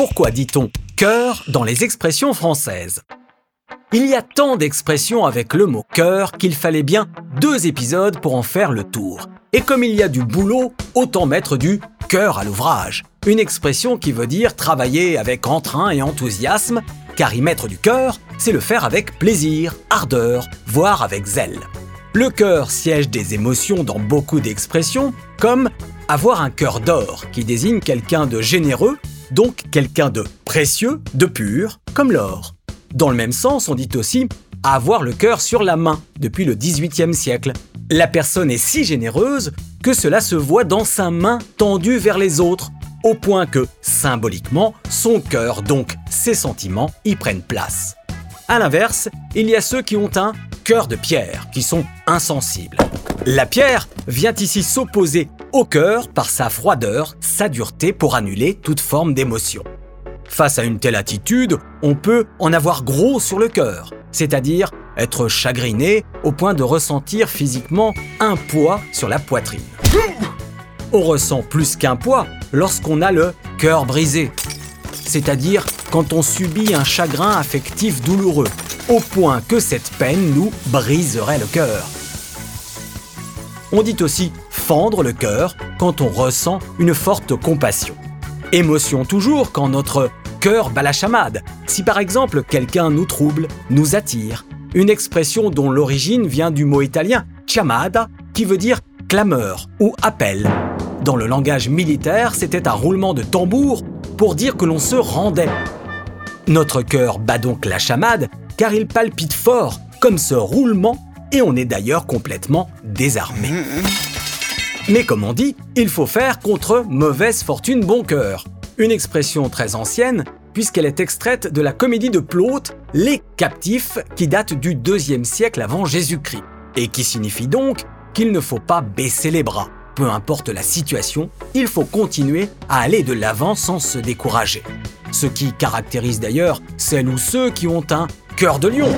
pourquoi dit-on cœur dans les expressions françaises? Il y a tant d'expressions avec le mot cœur qu'il fallait bien deux épisodes pour en faire le tour. Et comme il y a du boulot, autant mettre du cœur à l'ouvrage. Une expression qui veut dire travailler avec entrain et enthousiasme, car y mettre du cœur, c'est le faire avec plaisir, ardeur, voire avec zèle. Le cœur siège des émotions dans beaucoup d'expressions, comme avoir un cœur d'or, qui désigne quelqu'un de généreux, donc quelqu'un de précieux, de pur, comme l'or. Dans le même sens, on dit aussi avoir le cœur sur la main depuis le XVIIIe siècle. La personne est si généreuse que cela se voit dans sa main tendue vers les autres, au point que, symboliquement, son cœur, donc ses sentiments, y prennent place. A l'inverse, il y a ceux qui ont un cœur de pierre, qui sont insensibles. La pierre vient ici s'opposer au cœur par sa froideur, sa dureté pour annuler toute forme d'émotion. Face à une telle attitude, on peut en avoir gros sur le cœur, c'est-à-dire être chagriné au point de ressentir physiquement un poids sur la poitrine. On ressent plus qu'un poids lorsqu'on a le cœur brisé, c'est-à-dire quand on subit un chagrin affectif douloureux, au point que cette peine nous briserait le cœur. On dit aussi fendre le cœur quand on ressent une forte compassion. Émotion toujours quand notre cœur bat la chamade, si par exemple quelqu'un nous trouble, nous attire, une expression dont l'origine vient du mot italien chiamada, qui veut dire clameur ou appel. Dans le langage militaire, c'était un roulement de tambour pour dire que l'on se rendait. Notre cœur bat donc la chamade car il palpite fort, comme ce roulement, et on est d'ailleurs complètement désarmé. Mais comme on dit, il faut faire contre mauvaise fortune bon cœur. Une expression très ancienne, puisqu'elle est extraite de la comédie de Plaute, Les Captifs, qui date du IIe siècle avant Jésus-Christ, et qui signifie donc qu'il ne faut pas baisser les bras. Peu importe la situation, il faut continuer à aller de l'avant sans se décourager. Ce qui caractérise d'ailleurs celles ou ceux qui ont un cœur de lion.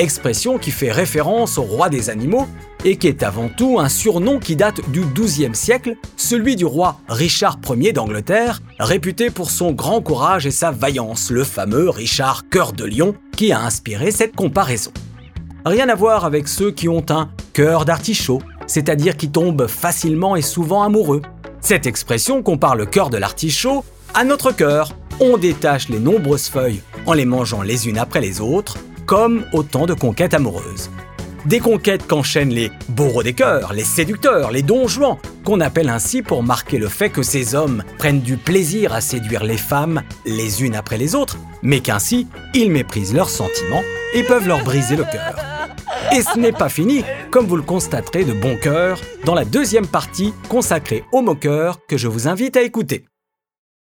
Expression qui fait référence au roi des animaux et qui est avant tout un surnom qui date du XIIe siècle, celui du roi Richard Ier d'Angleterre, réputé pour son grand courage et sa vaillance, le fameux Richard Cœur de Lion, qui a inspiré cette comparaison. Rien à voir avec ceux qui ont un cœur d'artichaut, c'est-à-dire qui tombent facilement et souvent amoureux. Cette expression compare le cœur de l'artichaut à notre cœur. On détache les nombreuses feuilles en les mangeant les unes après les autres, comme autant de conquêtes amoureuses. Des conquêtes qu'enchaînent les bourreaux des cœurs, les séducteurs, les donjouans, qu'on appelle ainsi pour marquer le fait que ces hommes prennent du plaisir à séduire les femmes les unes après les autres, mais qu'ainsi ils méprisent leurs sentiments et peuvent leur briser le cœur. Et ce n'est pas fini, comme vous le constaterez de bon cœur, dans la deuxième partie consacrée aux moqueurs que je vous invite à écouter.